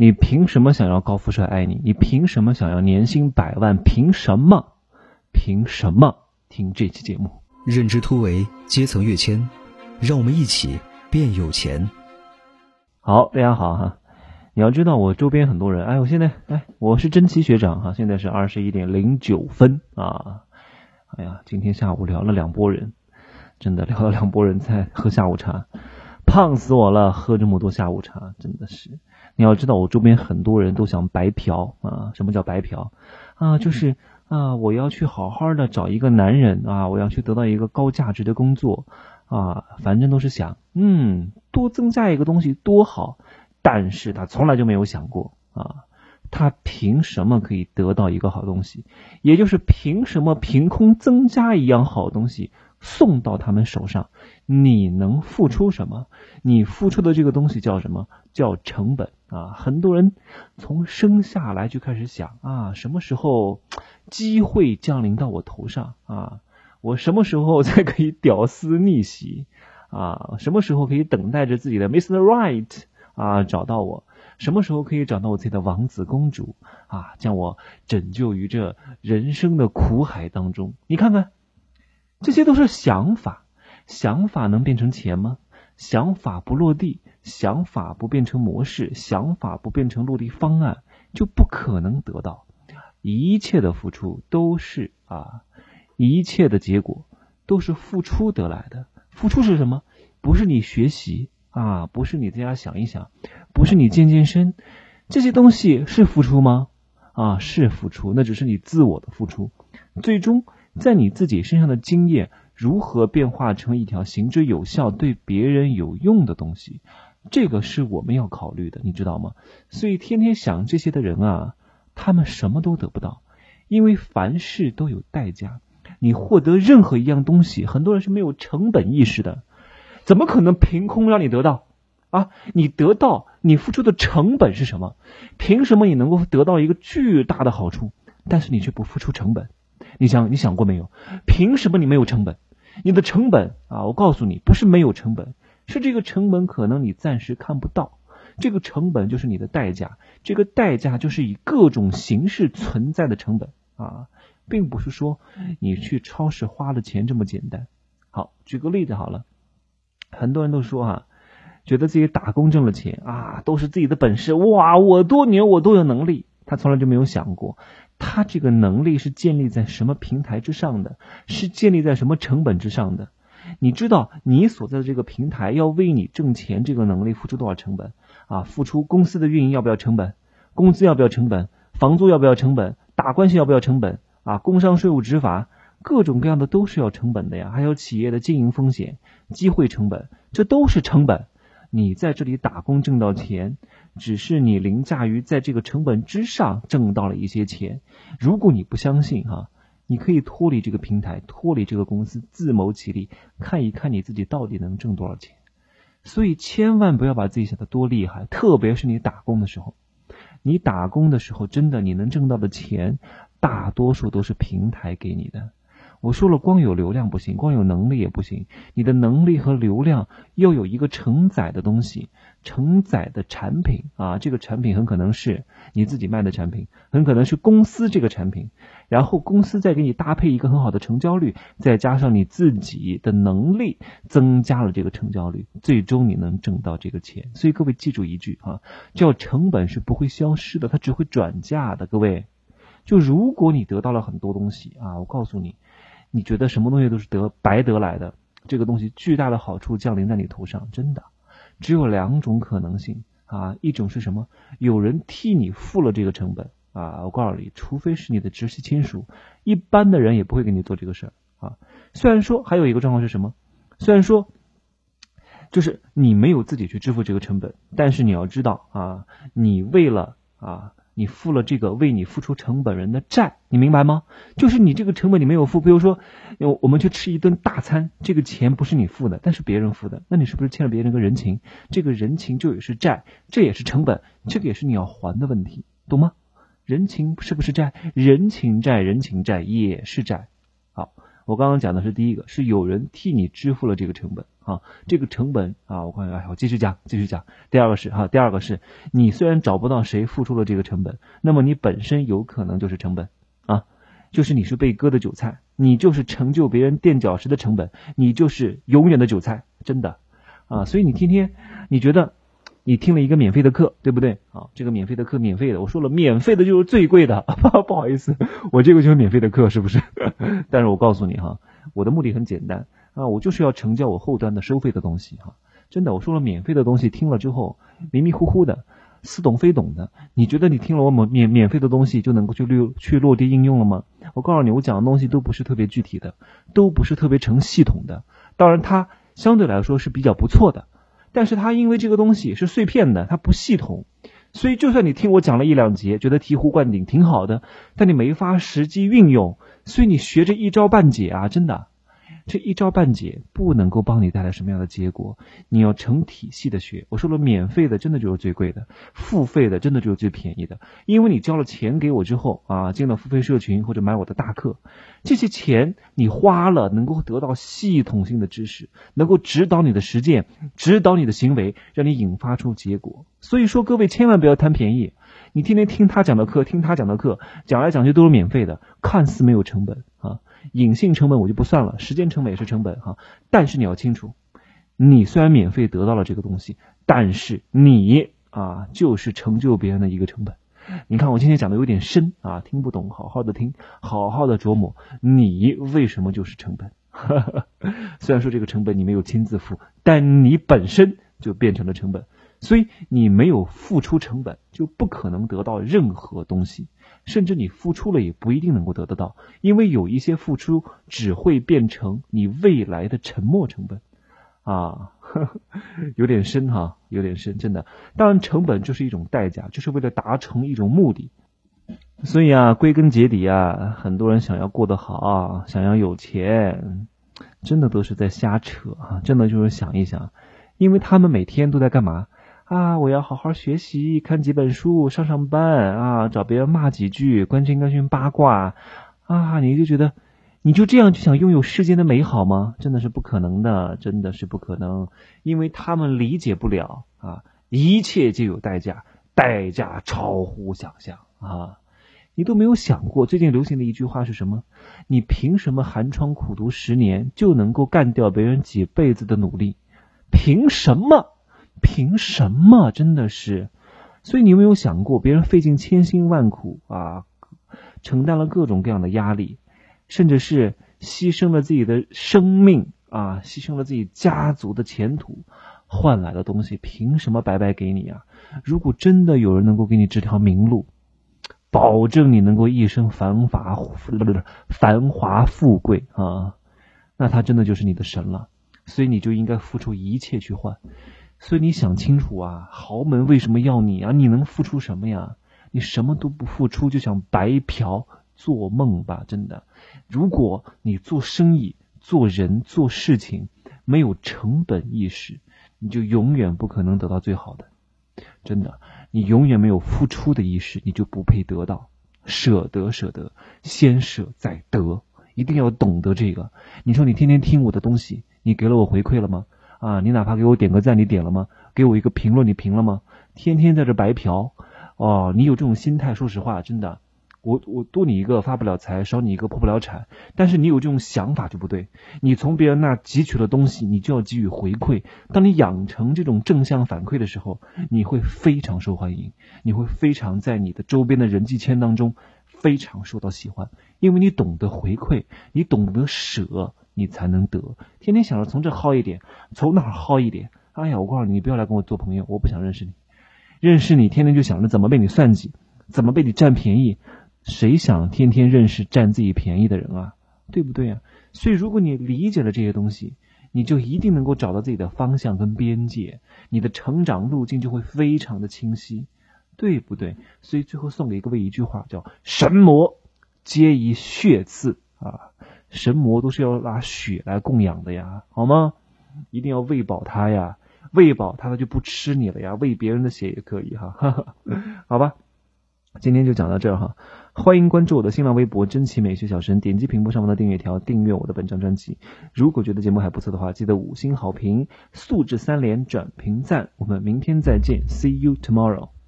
你凭什么想要高富帅爱你？你凭什么想要年薪百万？凭什么？凭什么？听这期节目，认知突围，阶层跃迁，让我们一起变有钱。好，大家好哈。你要知道，我周边很多人，哎，我现在，哎，我是真奇学长哈，现在是二十一点零九分啊。哎呀，今天下午聊了两拨人，真的聊了两拨人在喝下午茶，胖死我了，喝这么多下午茶，真的是。你要知道，我周边很多人都想白嫖啊。什么叫白嫖啊？就是啊，我要去好好的找一个男人啊，我要去得到一个高价值的工作啊，反正都是想，嗯，多增加一个东西多好。但是他从来就没有想过啊，他凭什么可以得到一个好东西？也就是凭什么凭空增加一样好东西送到他们手上？你能付出什么？你付出的这个东西叫什么？叫成本啊！很多人从生下来就开始想啊，什么时候机会降临到我头上啊？我什么时候才可以屌丝逆袭啊？什么时候可以等待着自己的 Mr. Right？啊，找到我，什么时候可以找到我自己的王子公主啊？将我拯救于这人生的苦海当中。你看看，这些都是想法，想法能变成钱吗？想法不落地，想法不变成模式，想法不变成落地方案，就不可能得到。一切的付出都是啊，一切的结果都是付出得来的。付出是什么？不是你学习。啊，不是你在家想一想，不是你健健身，这些东西是付出吗？啊，是付出，那只是你自我的付出。最终，在你自己身上的经验如何变化成一条行之有效、对别人有用的东西，这个是我们要考虑的，你知道吗？所以，天天想这些的人啊，他们什么都得不到，因为凡事都有代价。你获得任何一样东西，很多人是没有成本意识的。怎么可能凭空让你得到啊？你得到你付出的成本是什么？凭什么你能够得到一个巨大的好处，但是你却不付出成本？你想你想过没有？凭什么你没有成本？你的成本啊，我告诉你，不是没有成本，是这个成本可能你暂时看不到。这个成本就是你的代价，这个代价就是以各种形式存在的成本啊，并不是说你去超市花了钱这么简单。好，举个例子好了。很多人都说啊，觉得自己打工挣了钱啊，都是自己的本事哇，我多牛，我多有能力。他从来就没有想过，他这个能力是建立在什么平台之上的，是建立在什么成本之上的？你知道你所在的这个平台要为你挣钱这个能力付出多少成本啊？付出公司的运营要不要成本？工资要不要成本？房租要不要成本？打关系要不要成本？啊，工商税务执法。各种各样的都是要成本的呀，还有企业的经营风险、机会成本，这都是成本。你在这里打工挣到钱，只是你凌驾于在这个成本之上挣到了一些钱。如果你不相信哈，你可以脱离这个平台，脱离这个公司，自谋其力，看一看你自己到底能挣多少钱。所以千万不要把自己想的多厉害，特别是你打工的时候，你打工的时候真的你能挣到的钱，大多数都是平台给你的。我说了，光有流量不行，光有能力也不行。你的能力和流量要有一个承载的东西，承载的产品啊，这个产品很可能是你自己卖的产品，很可能是公司这个产品，然后公司再给你搭配一个很好的成交率，再加上你自己的能力，增加了这个成交率，最终你能挣到这个钱。所以各位记住一句啊，叫成本是不会消失的，它只会转嫁的。各位，就如果你得到了很多东西啊，我告诉你。你觉得什么东西都是得白得来的？这个东西巨大的好处降临在你头上，真的，只有两种可能性啊！一种是什么？有人替你付了这个成本啊！我告诉你，除非是你的直系亲属，一般的人也不会给你做这个事儿啊。虽然说还有一个状况是什么？虽然说就是你没有自己去支付这个成本，但是你要知道啊，你为了啊。你付了这个为你付出成本人的债，你明白吗？就是你这个成本你没有付，比如说，我们去吃一顿大餐，这个钱不是你付的，但是别人付的，那你是不是欠了别人个人情？这个人情就也是债，这也是成本，这个也是你要还的问题，懂吗？人情是不是债？人情债，人情债也是债。好，我刚刚讲的是第一个，是有人替你支付了这个成本。啊，这个成本啊，我看哎，我继续讲，继续讲。第二个是哈，第二个是你虽然找不到谁付出了这个成本，那么你本身有可能就是成本啊，就是你是被割的韭菜，你就是成就别人垫脚石的成本，你就是永远的韭菜，真的啊。所以你天天你觉得你听了一个免费的课，对不对啊？这个免费的课免费的，我说了，免费的就是最贵的，不好意思，我这个就是免费的课，是不是？但是我告诉你哈。我的目的很简单啊，我就是要成交我后端的收费的东西哈。真的，我说了免费的东西，听了之后迷迷糊糊的，似懂非懂的。你觉得你听了我免免免费的东西就能够去落去落地应用了吗？我告诉你，我讲的东西都不是特别具体的，都不是特别成系统的。当然，它相对来说是比较不错的，但是它因为这个东西是碎片的，它不系统，所以就算你听我讲了一两节，觉得醍醐灌顶挺好的，但你没法实际运用。所以你学这一招半解啊，真的，这一招半解不能够帮你带来什么样的结果。你要成体系的学。我说了，免费的真的就是最贵的，付费的真的就是最便宜的。因为你交了钱给我之后啊，进了付费社群或者买我的大课，这些钱你花了，能够得到系统性的知识，能够指导你的实践，指导你的行为，让你引发出结果。所以说，各位千万不要贪便宜。你天天听他讲的课，听他讲的课，讲来讲去都是免费的，看似没有成本啊，隐性成本我就不算了，时间成本也是成本哈。但是你要清楚，你虽然免费得到了这个东西，但是你啊就是成就别人的一个成本。你看我今天讲的有点深啊，听不懂，好好的听，好好的琢磨，你为什么就是成本？虽然说这个成本你没有亲自付，但你本身就变成了成本。所以你没有付出成本，就不可能得到任何东西，甚至你付出了也不一定能够得得到，因为有一些付出只会变成你未来的沉没成本，啊，有点深哈，有点深，真的。当然，成本就是一种代价，就是为了达成一种目的。所以啊，归根结底啊，很多人想要过得好，想要有钱，真的都是在瞎扯啊！真的就是想一想，因为他们每天都在干嘛？啊！我要好好学习，看几本书，上上班啊，找别人骂几句，关心关心八卦啊！你就觉得你就这样就想拥有世间的美好吗？真的是不可能的，真的是不可能，因为他们理解不了啊！一切就有代价，代价超乎想象啊！你都没有想过，最近流行的一句话是什么？你凭什么寒窗苦读十年就能够干掉别人几辈子的努力？凭什么？凭什么？真的是，所以你有没有想过，别人费尽千辛万苦啊，承担了各种各样的压力，甚至是牺牲了自己的生命啊，牺牲了自己家族的前途，换来的东西，凭什么白白给你啊？如果真的有人能够给你指条明路，保证你能够一生繁华不是繁华富贵啊，那他真的就是你的神了。所以你就应该付出一切去换。所以你想清楚啊，豪门为什么要你啊？你能付出什么呀？你什么都不付出就想白嫖，做梦吧！真的，如果你做生意、做人、做事情没有成本意识，你就永远不可能得到最好的。真的，你永远没有付出的意识，你就不配得到。舍得，舍得，先舍再得，一定要懂得这个。你说你天天听我的东西，你给了我回馈了吗？啊，你哪怕给我点个赞，你点了吗？给我一个评论，你评了吗？天天在这白嫖，哦，你有这种心态，说实话，真的，我我多你一个发不了财，少你一个破不了产。但是你有这种想法就不对，你从别人那汲取了东西，你就要给予回馈。当你养成这种正向反馈的时候，你会非常受欢迎，你会非常在你的周边的人际圈当中非常受到喜欢，因为你懂得回馈，你懂得舍。你才能得，天天想着从这薅一点，从哪薅一点。哎呀，我告诉你，你不要来跟我做朋友，我不想认识你。认识你，天天就想着怎么被你算计，怎么被你占便宜。谁想天天认识占自己便宜的人啊？对不对啊？所以，如果你理解了这些东西，你就一定能够找到自己的方向跟边界，你的成长路径就会非常的清晰，对不对？所以，最后送给各位一句话，叫“神魔皆以血赐”啊。神魔都是要拿血来供养的呀，好吗？一定要喂饱他呀，喂饱他他就不吃你了呀，喂别人的血也可以哈，好吧？今天就讲到这儿哈。欢迎关注我的新浪微博“真奇美学小神”，点击屏幕上方的订阅条，订阅我的本张专辑。如果觉得节目还不错的话，记得五星好评，素质三连，转评赞。我们明天再见，See you tomorrow。